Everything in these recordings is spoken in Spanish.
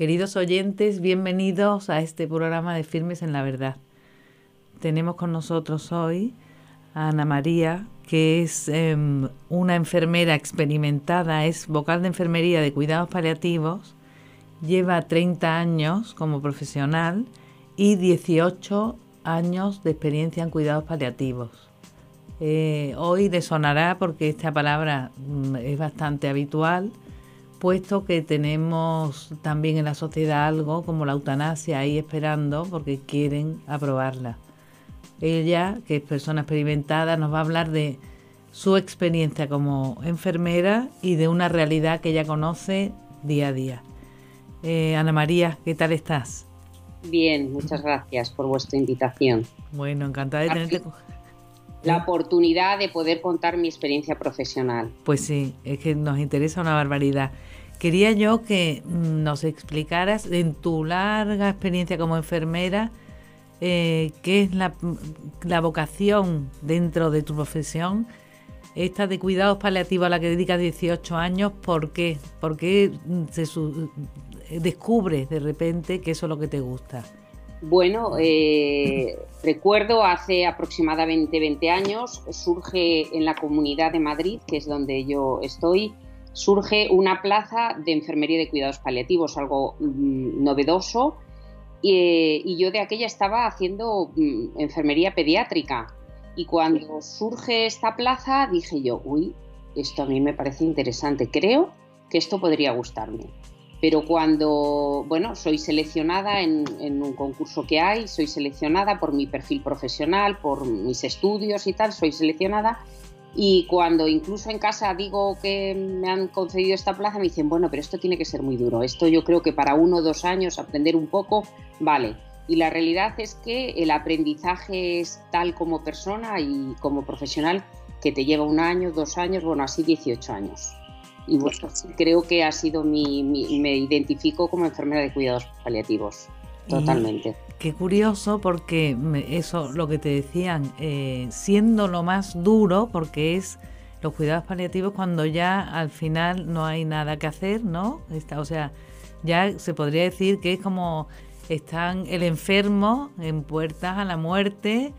Queridos oyentes, bienvenidos a este programa de Firmes en la Verdad. Tenemos con nosotros hoy a Ana María, que es em, una enfermera experimentada, es vocal de enfermería de cuidados paliativos, lleva 30 años como profesional y 18 años de experiencia en cuidados paliativos. Eh, hoy desonará porque esta palabra mm, es bastante habitual puesto que tenemos también en la sociedad algo como la eutanasia ahí esperando porque quieren aprobarla. Ella, que es persona experimentada, nos va a hablar de su experiencia como enfermera y de una realidad que ella conoce día a día. Eh, Ana María, ¿qué tal estás? Bien, muchas gracias por vuestra invitación. Bueno, encantada de tenerte la oportunidad de poder contar mi experiencia profesional. Pues sí, es que nos interesa una barbaridad. Quería yo que nos explicaras en tu larga experiencia como enfermera eh, qué es la, vocación dentro de tu profesión, esta de cuidados paliativos a la que dedicas 18 años, ¿por qué? ¿Por qué se descubres de repente que eso es lo que te gusta? Bueno, eh, recuerdo hace aproximadamente 20 años, surge en la Comunidad de Madrid, que es donde yo estoy, surge una plaza de enfermería de cuidados paliativos, algo mm, novedoso, y, yo de aquella estaba haciendo mm, enfermería pediátrica. Y cuando surge esta plaza dije yo, uy, esto a mí me parece interesante, creo que esto podría gustarme. Pero cuando, bueno, soy seleccionada en, en, un concurso que hay, soy seleccionada por mi perfil profesional, por mis estudios y tal, soy seleccionada y cuando incluso en casa digo que me han concedido esta plaza, me dicen, bueno, pero esto tiene que ser muy duro. Esto yo creo que para uno o dos años aprender un poco, vale. Y la realidad es que el aprendizaje es tal como persona y como profesional que te lleva un año, dos años, bueno, así 18 años. Y bueno, creo que ha sido mi, me identifico como enfermera de cuidados paliativos, totalmente. Qué curioso porque eso, lo que te decían, eh, siendo lo más duro, porque es los cuidados paliativos cuando ya al final no hay nada que hacer, ¿no? Está, o sea, ya se podría decir que es como están el enfermo en puertas a la muerte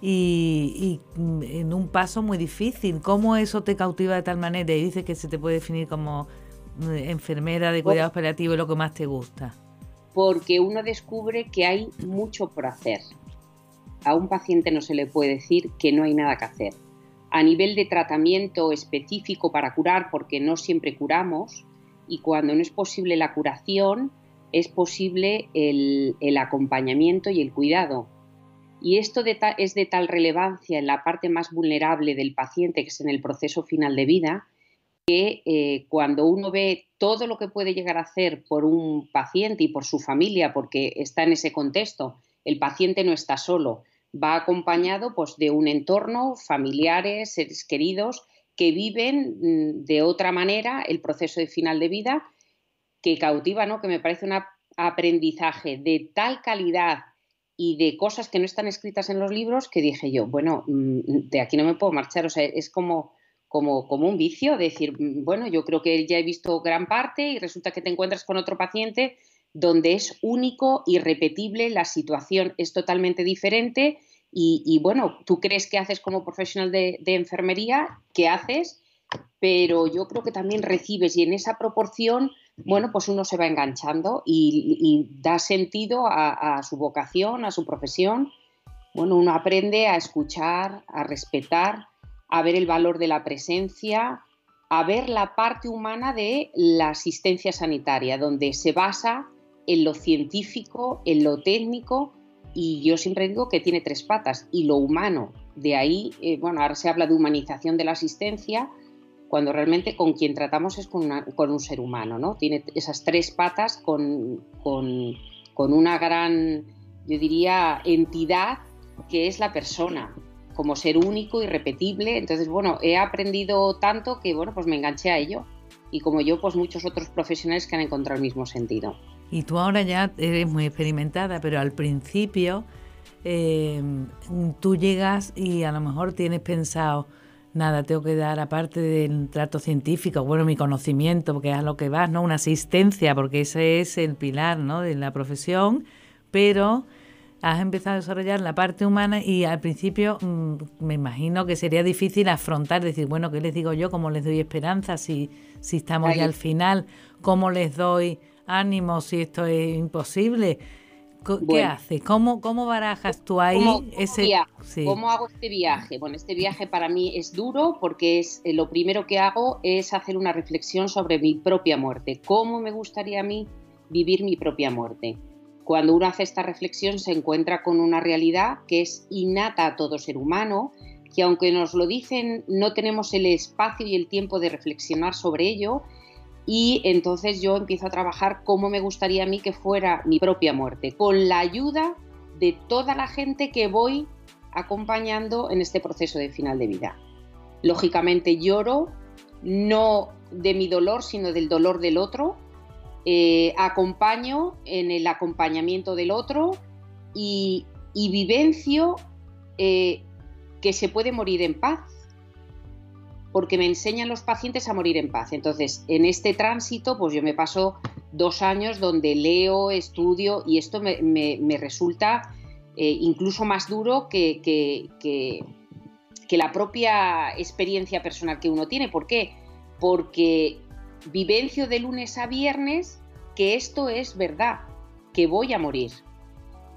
y, en un paso muy difícil. ¿Cómo eso te cautiva de tal manera? Y dices que se te puede definir como eh, enfermera de cuidados paliativos lo que más te gusta porque uno descubre que hay mucho por hacer. A un paciente no se le puede decir que no hay nada que hacer. A nivel de tratamiento específico para curar, porque no siempre curamos, y cuando no es posible la curación, es posible el, acompañamiento y el cuidado. Y esto es de tal relevancia en la parte más vulnerable del paciente, que es en el proceso final de vida, que eh, cuando uno ve todo lo que puede llegar a hacer por un paciente y por su familia, porque está en ese contexto, el paciente no está solo, va acompañado pues, de un entorno, familiares, seres queridos, que viven mm, de otra manera el proceso de final de vida, que cautiva, ¿no? que me parece un aprendizaje de tal calidad y de cosas que no están escritas en los libros que dije yo, bueno, mm, de aquí no me puedo marchar, o sea, es como como, como un vicio, decir, mm, bueno, yo creo que ya he visto gran parte y resulta que te encuentras con otro paciente donde es único, irrepetible, la situación es totalmente diferente y, bueno, tú crees que haces como profesional de, enfermería, ¿qué haces? Pero yo creo que también recibes y en esa proporción, bueno, pues uno se va enganchando y, da sentido a, su vocación, a su profesión. Bueno, uno aprende a escuchar, a respetar, a ver el valor de la presencia, a ver la parte humana de la asistencia sanitaria, donde se basa en lo científico, en lo técnico, y yo siempre digo que tiene tres patas, y lo humano. De ahí, eh, bueno, ahora se habla de humanización de la asistencia, cuando realmente con quien tratamos es con, un ser humano, ¿no? Tiene esas tres patas con, con una gran, yo diría, entidad que es la persona, como ser único, irrepetible. Entonces, bueno, he aprendido tanto que, bueno, pues me enganché a ello. Y como yo, pues muchos otros profesionales que han encontrado el mismo sentido. Y tú ahora ya eres muy experimentada, pero al principio eh, tú llegas y a lo mejor tienes pensado, nada, tengo que dar, aparte del trato científico, bueno, mi conocimiento, porque es a lo que vas, ¿no? Una asistencia, porque ese es el pilar, ¿no? De la profesión, pero has empezado a desarrollar la parte humana y al principio mm, me imagino que sería difícil afrontar, decir, bueno, ¿qué les digo yo? ¿Cómo les doy esperanza si, si estamos ya al final? ¿Cómo les doy ánimo si esto es imposible? ¿Qué haces? ¿Cómo, ¿Cómo barajas tú ahí ¿Cómo, ese... ¿Cómo hago este viaje? Bueno, este viaje para mí es duro porque es eh, lo primero que hago es hacer una reflexión sobre mi propia muerte. ¿Cómo me gustaría a mí vivir mi propia muerte? Cuando uno hace esta reflexión se encuentra con una realidad que es innata a todo ser humano, que aunque nos lo dicen no tenemos el espacio y el tiempo de reflexionar sobre ello y entonces yo empiezo a trabajar cómo me gustaría a mí que fuera mi propia muerte, con la ayuda de toda la gente que voy acompañando en este proceso de final de vida. Lógicamente lloro, no de mi dolor, sino del dolor del otro, eh, acompaño en el acompañamiento del otro y, vivencio eh, que se puede morir en paz, porque me enseñan los pacientes a morir en paz. Entonces, en este tránsito, pues yo me paso dos años donde leo, estudio y esto me, resulta eh, incluso más duro que, que, que, la propia experiencia personal que uno tiene. ¿Por qué? Porque vivencio de lunes a viernes que esto es verdad, que voy a morir.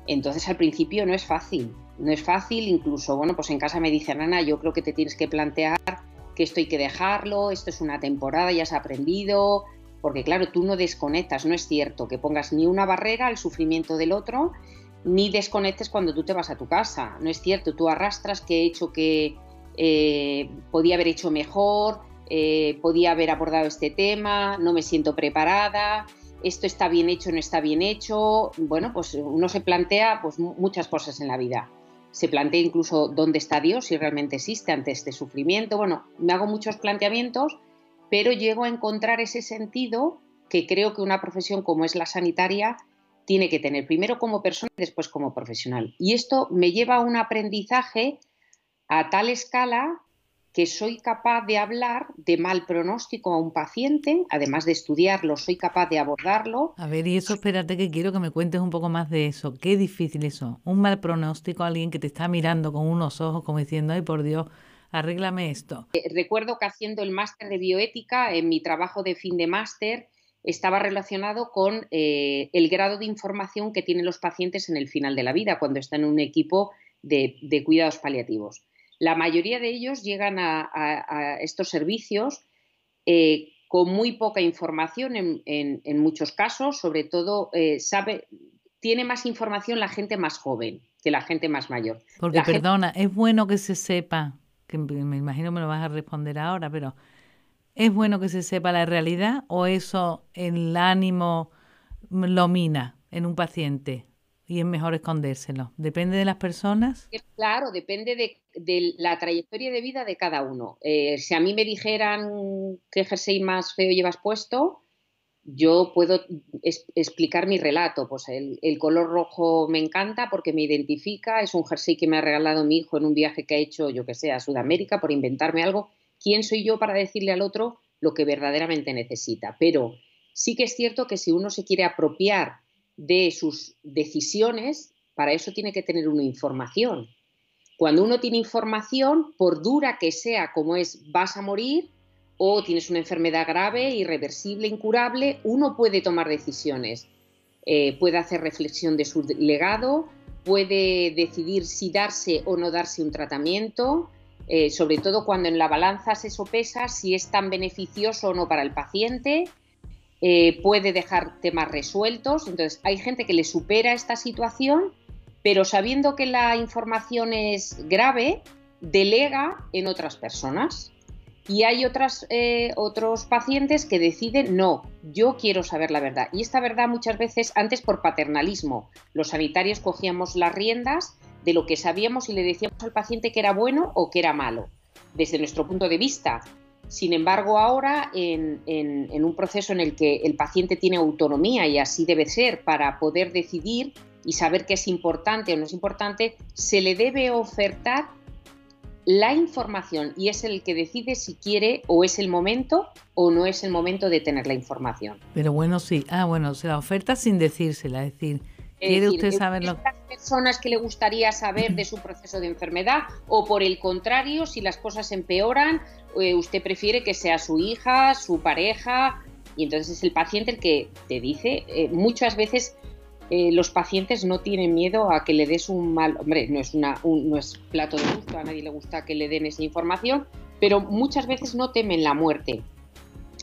Entonces al principio no es fácil, no es fácil, incluso, bueno, pues en casa me dicen, Ana, yo creo que te tienes que plantear esto hay que dejarlo, esto es una temporada, ya has aprendido, porque claro, tú no desconectas, no es cierto que pongas ni una barrera al sufrimiento del otro, ni desconectes cuando tú te vas a tu casa, no es cierto, tú arrastras que he hecho que eh, podía haber hecho mejor, eh, podía haber abordado este tema, no me siento preparada, esto está bien hecho, no está bien hecho. Bueno, pues uno se plantea pues, muchas cosas en la vida. Se plantea incluso dónde está Dios, si realmente existe ante este sufrimiento. Bueno, me hago muchos planteamientos, pero llego a encontrar ese sentido que creo que una profesión como es la sanitaria tiene que tener, primero como persona y después como profesional. Y esto me lleva a un aprendizaje a tal escala que soy capaz de hablar de mal pronóstico a un paciente, además de estudiarlo, soy capaz de abordarlo. A ver, y eso espérate que quiero que me cuentes un poco más de eso. Qué difícil eso. Un mal pronóstico a alguien que te está mirando con unos ojos como diciendo, ay por Dios, arréglame esto. Eh, recuerdo que haciendo el máster de bioética, en mi trabajo de fin de máster, estaba relacionado con eh, el grado de información que tienen los pacientes en el final de la vida, cuando están en un equipo de cuidados paliativos. La mayoría de ellos llegan a, estos servicios eh, con muy poca información en, muchos casos, sobre todo eh, sabe, tiene más información la gente más joven que la gente más mayor. Porque, perdona, es bueno que se sepa, que me imagino me lo vas a responder ahora, pero ¿es bueno que se sepa la realidad o eso el ánimo lo mina en un paciente? y es mejor escondérselo? ¿Depende de las personas? Claro, depende de, la trayectoria de vida de cada uno. Eh, si a mí me dijeran qué jersey más feo llevas puesto, yo puedo explicar mi relato. Pues el, color rojo me encanta porque me identifica, es un jersey que me ha regalado mi hijo en un viaje que ha hecho, yo que sé, a Sudamérica por inventarme algo. ¿Quién soy yo para decirle al otro lo que verdaderamente necesita? Pero sí que es cierto que si uno se quiere apropiar de sus decisiones, para eso tiene que tener una información. Cuando uno tiene información, por dura que sea como es, vas a morir o tienes una enfermedad grave, irreversible, incurable, uno puede tomar decisiones. Eh, puede hacer reflexión de su legado, puede decidir si darse o no darse un tratamiento, eh, sobre todo cuando en la balanza se sopesa si es tan beneficioso o no para el paciente, eh, puede dejar temas resueltos. Entonces, hay gente que le supera esta situación, pero sabiendo que la información es grave, delega en otras personas. Y hay otras, eh, otros pacientes que deciden, no, yo quiero saber la verdad. Y esta verdad muchas veces, antes por paternalismo, los sanitarios cogíamos las riendas de lo que sabíamos y le decíamos al paciente que era bueno o que era malo, desde nuestro punto de vista. Sin embargo, ahora en, un proceso en el que el paciente tiene autonomía y así debe ser para poder decidir y saber qué es importante o no es importante, se le debe ofertar la información y es el que decide si quiere o es el momento o no es el momento de tener la información. Pero bueno, sí. Ah, bueno, se la oferta sin decírsela, es decir, ¿quiere usted saber lo las personas que le gustaría saber de su proceso de enfermedad o por el contrario, si las cosas empeoran, eh, usted prefiere que sea su hija, su pareja y entonces es el paciente el que te dice, eh, muchas veces eh, los pacientes no tienen miedo a que le des un mal, hombre, no es, una, no es plato de gusto, a nadie le gusta que le den esa información, pero muchas veces no temen la muerte,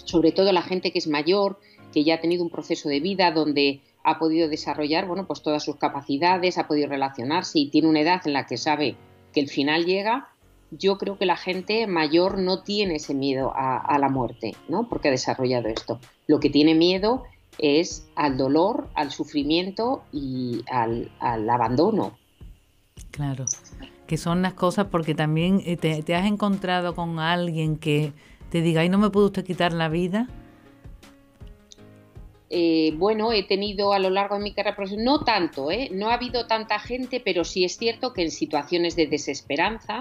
sobre todo la gente que es mayor, que ya ha tenido un proceso de vida donde ha podido desarrollar, bueno, pues todas sus capacidades, ha podido relacionarse y tiene una edad en la que sabe que el final llega, yo creo que la gente mayor no tiene ese miedo a, a, la muerte, ¿no? Porque ha desarrollado esto. Lo que tiene miedo es al dolor, al sufrimiento y al, abandono. Claro, que son las cosas porque también eh, te, has encontrado con alguien que te diga, ay, no me puede usted quitar la vida. Eh, bueno, he tenido a lo largo de mi carrera profesional, no tanto, ¿eh? no ha habido tanta gente, pero sí es cierto que en situaciones de desesperanza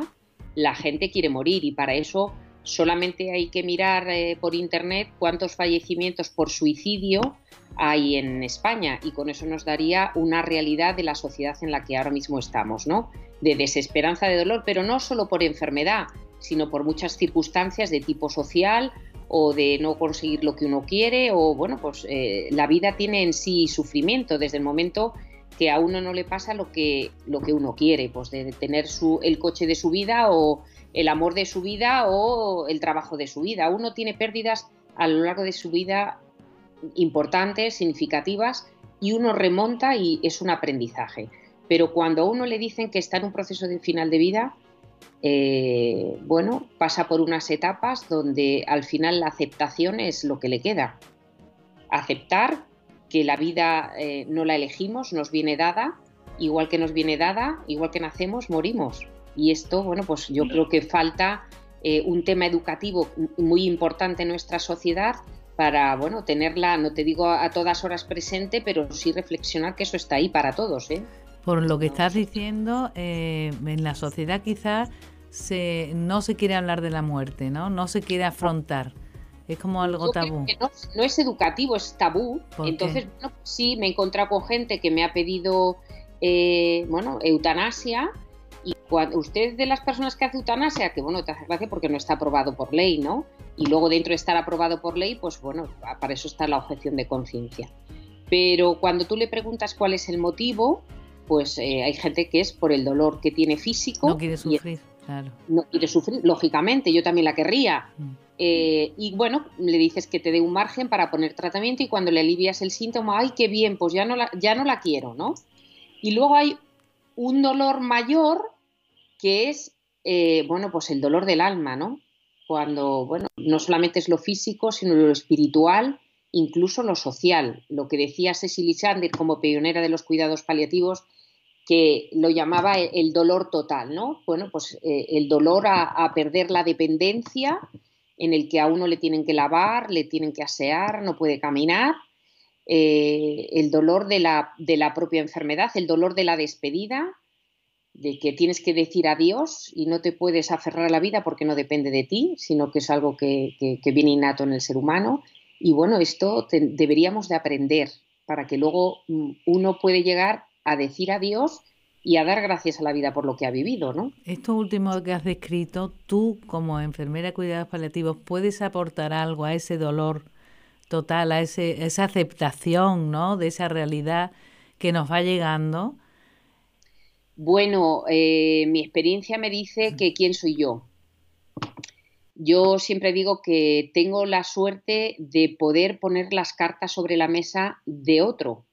la gente quiere morir y para eso solamente hay que mirar por internet cuántos fallecimientos por suicidio hay en España y con eso nos daría una realidad de la sociedad en la que ahora mismo estamos, ¿no? De desesperanza, de dolor, pero no solo por enfermedad, sino por muchas circunstancias de tipo social o de no conseguir lo que uno quiere o bueno, pues eh, la vida tiene en sí sufrimiento desde el momento que a uno no le pasa lo que, lo que uno quiere, pues de tener su, el coche de su vida o el amor de su vida o el trabajo de su vida. Uno tiene pérdidas a lo largo de su vida importantes, significativas, y uno remonta y es un aprendizaje. Pero cuando a uno le dicen que está en un proceso de final de vida, eh, bueno, pasa por unas etapas donde al final la aceptación es lo que le queda. Aceptar que la vida eh, no la elegimos, nos viene dada, igual que nos viene dada, igual que nacemos, morimos. Y esto, bueno, pues yo creo que falta eh, un tema educativo muy importante en nuestra sociedad para, bueno, tenerla, no te digo a todas horas presente, pero sí reflexionar que eso está ahí para todos, ¿eh? Por lo que estás diciendo, eh, en la sociedad quizás se, no se quiere hablar de la muerte, ¿no? No se quiere afrontar. Es como algo tabú. no, es educativo, es tabú. Entonces, bueno, sí, me he encontrado con gente que me ha pedido, eh, bueno, eutanasia. Y cuando usted de las personas que hace eutanasia, que bueno, te hace gracia porque no está aprobado por ley, ¿no? Y luego dentro de estar aprobado por ley, pues bueno, para eso está la objeción de conciencia. Pero cuando tú le preguntas cuál es el motivo, pues eh, hay gente que es por el dolor que tiene físico. No quiere sufrir, claro. No quiere sufrir, lógicamente, yo también la querría. Mm. Eh, y bueno, le dices que te dé un margen para poner tratamiento y cuando le alivias el síntoma, ay, qué bien, pues ya no la, ya no la quiero, ¿no? Y luego hay un dolor mayor que es, eh, bueno, pues el dolor del alma, ¿no? Cuando, bueno, no solamente es lo físico, sino lo espiritual, incluso lo social. Lo que decía Cecily Sander como pionera de los cuidados paliativos, que lo llamaba el dolor total, ¿no? Bueno, pues eh, el dolor a, perder la dependencia, en el que a uno le tienen que lavar, le tienen que asear, no puede caminar, eh, el dolor de la, de la propia enfermedad, el dolor de la despedida, de que tienes que decir adiós y no te puedes aferrar a la vida porque no depende de ti, sino que es algo que, viene innato en el ser humano. Y bueno, esto deberíamos de aprender para que luego mm, uno puede llegar a decir adiós y a dar gracias a la vida por lo que ha vivido, ¿no? Esto último que has descrito, tú como enfermera de cuidados paliativos, ¿puedes aportar algo a ese dolor total, a ese, esa aceptación, ¿no? De esa realidad que nos va llegando bueno, eh, mi experiencia me dice que quién soy yo. Yo siempre digo que tengo la suerte de poder poner las cartas sobre la mesa de otro.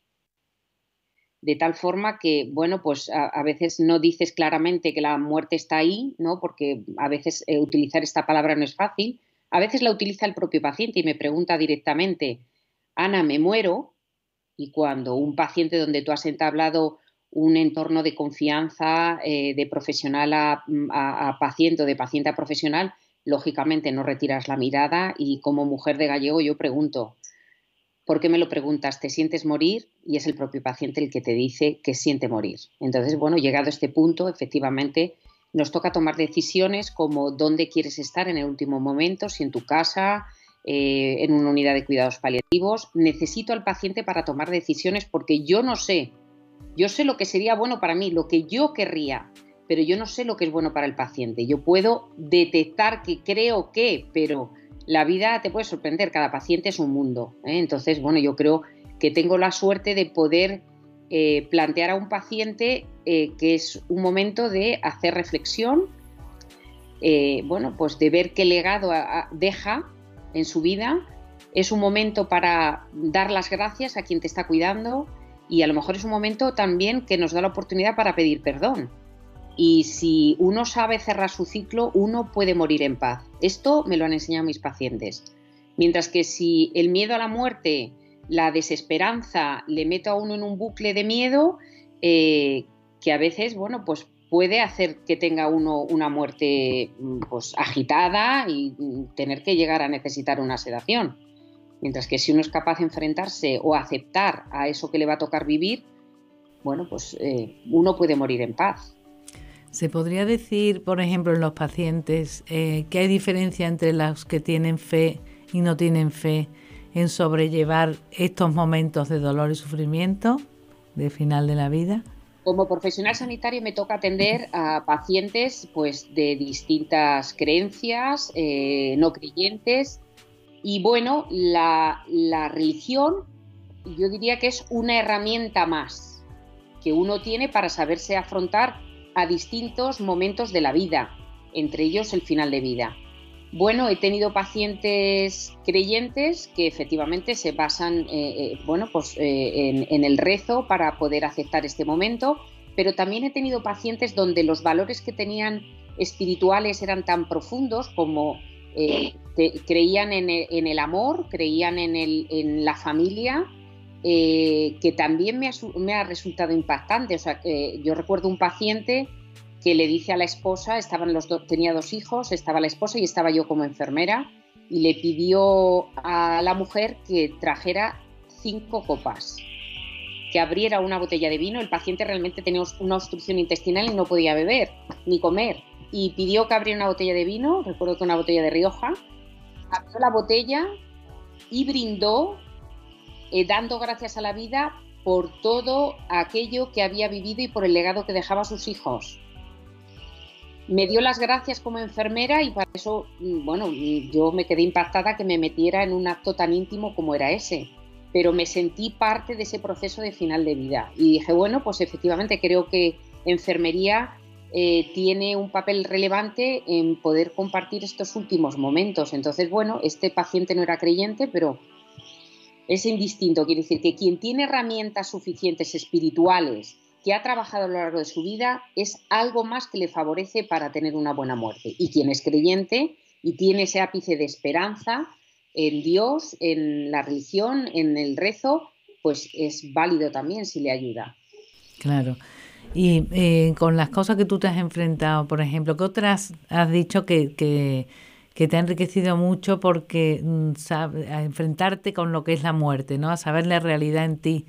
De tal forma que, bueno, pues a, veces no dices claramente que la muerte está ahí, ¿no? Porque a veces eh, utilizar esta palabra no es fácil. A veces la utiliza el propio paciente y me pregunta directamente, Ana, me muero. Y cuando un paciente donde tú has entablado un entorno de confianza eh, de profesional a, paciente o de paciente a profesional, lógicamente no retiras la mirada y como mujer de gallego yo pregunto, ¿por qué me lo preguntas? ¿Te sientes morir? Y es el propio paciente el que te dice que siente morir. Entonces, bueno, llegado a este punto, efectivamente, nos toca tomar decisiones como dónde quieres estar en el último momento, si en tu casa, eh, en una unidad de cuidados paliativos. Necesito al paciente para tomar decisiones porque yo no sé, yo sé lo que sería bueno para mí, lo que yo querría, pero yo no sé lo que es bueno para el paciente. Yo puedo detectar que creo que, pero la vida te puede sorprender, cada paciente es un mundo. ¿eh? Entonces, bueno, yo creo que tengo la suerte de poder eh, plantear a un paciente que es un momento de hacer reflexión, bueno, pues de ver qué legado deja en su vida, es un momento para dar las gracias a quien te está cuidando y a lo mejor es un momento también que nos da la oportunidad para pedir perdón. Y si uno sabe cerrar su ciclo, uno puede morir en paz. Esto me lo han enseñado mis pacientes. Mientras que si el miedo a la muerte, la desesperanza, le meto a uno en un bucle de miedo, eh, que a veces, bueno, pues puede hacer que tenga uno una muerte mm, pues, agitada y mm, tener que llegar a necesitar una sedación. Mientras que si uno es capaz de enfrentarse o aceptar a eso que le va a tocar vivir, bueno, pues eh, uno puede morir en paz. ¿Se podría decir, por ejemplo, en los pacientes eh, que hay diferencia entre los que tienen fe y no tienen fe en sobrellevar estos momentos de dolor y sufrimiento de final de la vida? Como profesional sanitario me toca atender a pacientes pues, de distintas creencias, eh, no creyentes. Y bueno, la, religión yo diría que es una herramienta más que uno tiene para saberse afrontar a distintos momentos de la vida, entre ellos el final de vida. Bueno, he tenido pacientes creyentes que efectivamente se basan eh, eh, bueno, pues, eh, en, el rezo para poder aceptar este momento, pero también he tenido pacientes donde los valores que tenían espirituales eran tan profundos como creían en el, amor, creían en, la familia, que también me ha, resultado impactante. O sea, yo recuerdo un paciente que le dice a la esposa, estaban los tenía dos hijos, estaba la esposa y estaba yo como enfermera, y le pidió a la mujer que trajera cinco copas, que abriera una botella de vino. El paciente realmente tenía una obstrucción intestinal y no podía beber ni comer. Y pidió que abriera una botella de vino, recuerdo que una botella de Rioja, abrió la botella y brindó, eh, dando gracias a la vida por todo aquello que había vivido y por el legado que dejaba a sus hijos. Me dio las gracias como enfermera y para eso, mm, bueno, yo me quedé impactada que me metiera en un acto tan íntimo como era ese, pero me sentí parte de ese proceso de final de vida. Y dije, bueno, pues efectivamente creo que enfermería eh, tiene un papel relevante en poder compartir estos últimos momentos. Entonces, bueno, este paciente no era creyente, pero es indistinto, quiere decir que quien tiene herramientas suficientes espirituales, que ha trabajado a lo largo de su vida es algo más que le favorece para tener una buena muerte. Y quien es creyente y tiene ese ápice de esperanza en Dios, en la religión, en el rezo, pues es válido también si le ayuda. Claro. Y eh, con las cosas que tú te has enfrentado, por ejemplo, ¿qué otras has dicho que, que, te ha enriquecido mucho porque mm, a enfrentarte con lo que es la muerte, ¿no? A saber la realidad en ti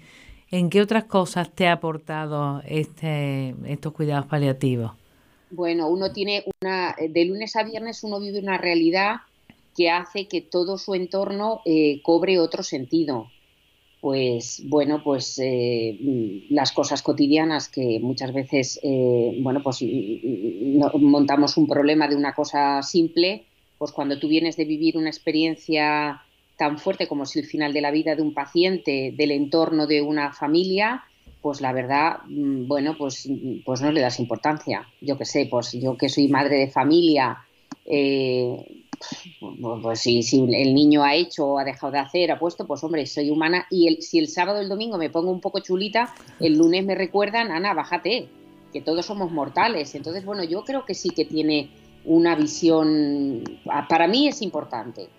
¿En qué otras cosas te ha aportado este, estos cuidados paliativos? Bueno, uno tiene una, de lunes a viernes uno vive una realidad que hace que todo su entorno eh, cobre otro sentido. Pues bueno, pues eh, las cosas cotidianas que muchas veces, eh, bueno, pues montamos un problema de una cosa simple, pues cuando tú vienes de vivir una experiencia tan fuerte como si el final de la vida de un paciente, del entorno de una familia, pues la verdad, mm, bueno, pues, pues no le das importancia. Yo que sé, pues yo que soy madre de familia, eh, pues si, si, el niño ha hecho o ha dejado de hacer, ha puesto, pues hombre, soy humana y el, si el sábado o el domingo me pongo un poco chulita, el lunes me recuerdan, Ana, bájate, que todos somos mortales. Entonces, bueno, yo creo que sí que tiene una visión, para mí es importante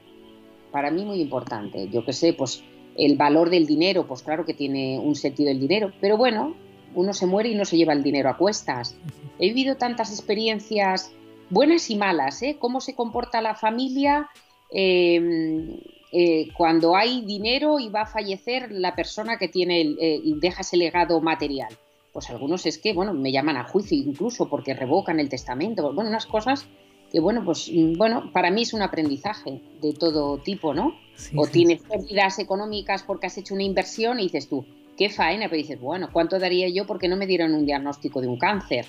para mí muy importante. Yo que sé, pues el valor del dinero, pues claro que tiene un sentido el dinero, pero bueno, uno se muere y no se lleva el dinero a cuestas. He vivido tantas experiencias buenas y malas, ¿eh? Cómo se comporta la familia em, eh, cuando hay dinero y va a fallecer la persona que tiene el, eh, y deja ese legado material. pues algunos es que, bueno, me llaman a juicio incluso porque revocan el testamento, bueno, unas cosas que, bueno, pues, mm, bueno, para mí es un aprendizaje de todo tipo, ¿no? o tienes pérdidas económicas porque has hecho una inversión y dices tú, qué faena, pero dices, bueno, ¿cuánto daría yo porque no me dieron un diagnóstico de un cáncer?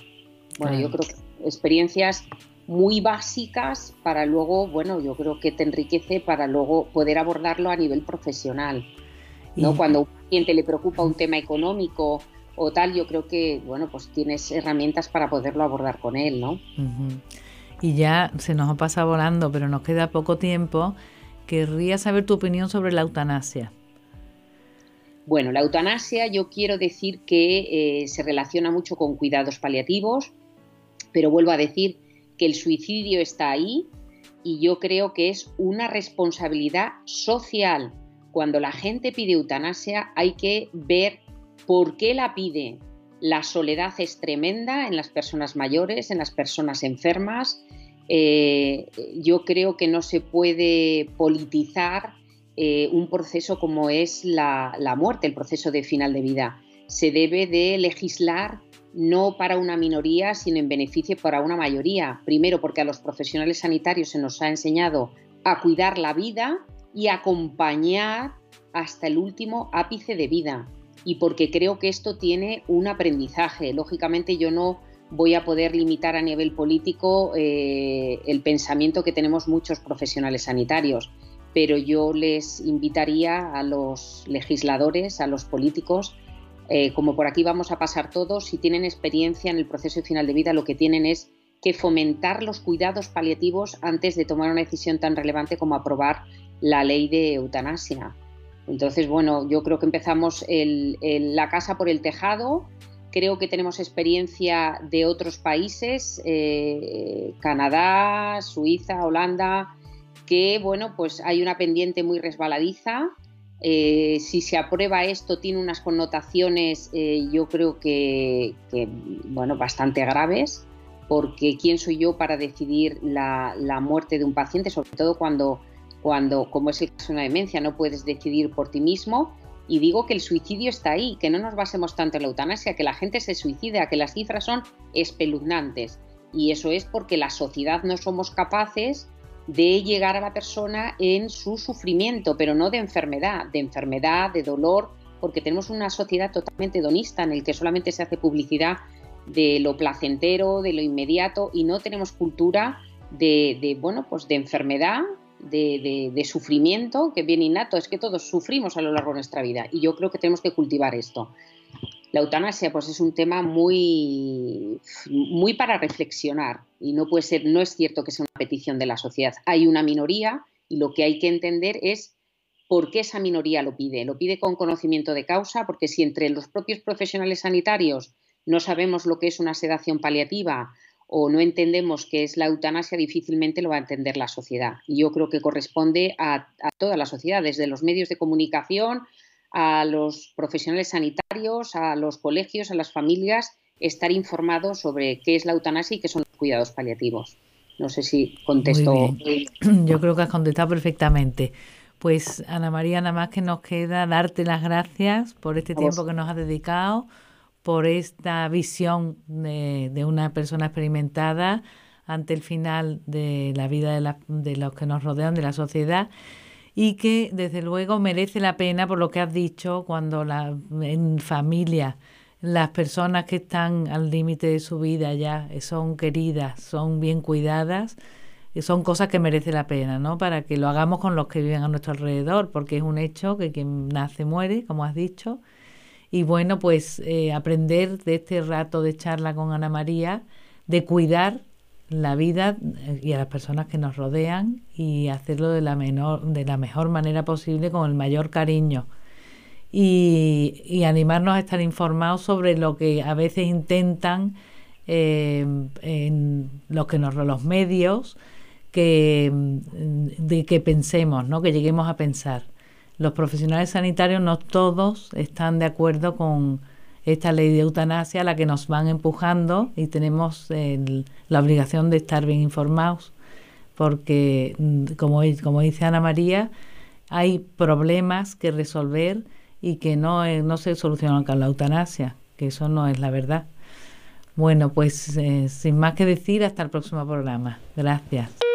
Bueno, yo creo que experiencias muy básicas para luego, bueno, yo creo que te enriquece para luego poder abordarlo a nivel profesional. ¿no? Cuando a un cliente le preocupa un tema económico o tal, yo creo que, bueno, pues tienes herramientas para poderlo abordar con él, ¿no? Y ya se nos ha pasado volando, pero nos queda poco tiempo. Querría saber tu opinión sobre la eutanasia. Bueno, la eutanasia yo quiero decir que eh, se relaciona mucho con cuidados paliativos, pero vuelvo a decir que el suicidio está ahí y yo creo que es una responsabilidad social. Cuando la gente pide eutanasia hay que ver por qué la pide. La soledad es tremenda en las personas mayores, en las personas enfermas. Eh, yo creo que no se puede politizar eh, un proceso como es la, muerte, el proceso de final de vida. Se debe de legislar no para una minoría, sino en beneficio para una mayoría. Primero, porque a los profesionales sanitarios se nos ha enseñado a cuidar la vida y acompañar hasta el último ápice de vida. Y porque creo que esto tiene un aprendizaje. Lógicamente yo no voy a poder limitar a nivel político eh, el pensamiento que tenemos muchos profesionales sanitarios pero yo les invitaría a los legisladores, a los políticos, eh, como por aquí vamos a pasar todos, si tienen experiencia en el proceso final de vida, lo que tienen es que fomentar los cuidados paliativos antes de tomar una decisión tan relevante como aprobar la ley de eutanasia. Entonces, bueno, yo creo que empezamos la casa por el tejado. Creo que tenemos experiencia de otros países, eh, Canadá, Suiza, Holanda, que bueno, pues hay una pendiente muy resbaladiza. Eh, si se aprueba esto, tiene unas connotaciones, eh, yo creo que, bueno, bastante graves, porque quién soy yo para decidir la, muerte de un paciente, sobre todo cuando, cuando, como es el caso de una demencia, no puedes decidir por ti mismo. Y digo que el suicidio está ahí, que no nos basemos tanto en la eutanasia, que la gente se suicida, que las cifras son espeluznantes. Y eso es porque la sociedad no somos capaces de llegar a la persona en su sufrimiento, pero no de enfermedad, de enfermedad, de dolor, porque tenemos una sociedad totalmente hedonista en el que solamente se hace publicidad de lo placentero, de lo inmediato y no tenemos cultura de, bueno, pues de enfermedad, de, de, sufrimiento que viene innato. Es que todos sufrimos a lo largo de nuestra vida y yo creo que tenemos que cultivar esto. La eutanasia pues es un tema muy, muy para reflexionar y no puede ser, no es cierto que sea una petición de la sociedad. Hay una minoría y lo que hay que entender es por qué esa minoría lo pide. Lo pide con conocimiento de causa, porque si entre los propios profesionales sanitarios no sabemos lo que es una sedación paliativa o no entendemos qué es la eutanasia, difícilmente lo va a entender la sociedad. Y yo creo que corresponde a, a toda la sociedad, desde los medios de comunicación a los profesionales sanitarios, a los colegios, a las familias, estar informados sobre qué es la eutanasia y qué son los cuidados paliativos. No sé si contesto. Yo creo que has contestado perfectamente. Pues Ana María, nada más que nos queda darte las gracias por este tiempo que nos has dedicado, por esta visión de, de una persona experimentada ante el final de la vida de, la, de los que nos rodean, de la sociedad y que desde luego merece la pena por lo que has dicho cuando la, en familia las personas que están al límite de su vida ya son queridas, son bien cuidadas, son cosas que merece la pena, ¿no? Para que lo hagamos con los que viven a nuestro alrededor, porque es un hecho que quien nace muere, como has dicho. Y bueno, pues eh, aprender de este rato de charla con Ana María, de cuidar la vida eh, y a las personas que nos rodean y hacerlo de la, menor, de la mejor manera posible con el mayor cariño. Y, animarnos a estar informados sobre lo que a veces intentan eh, en los que nos los medios que de que pensemos, ¿no? que lleguemos a pensar. Los profesionales sanitarios no todos están de acuerdo con esta ley de eutanasia la que nos van empujando y tenemos la obligación de estar bien informados porque, mm, como, como dice Ana María, hay problemas que resolver y que no, eh, no se solucionan con la eutanasia, que eso no es la verdad. Bueno, pues eh, sin más que decir, hasta el próximo programa. Gracias.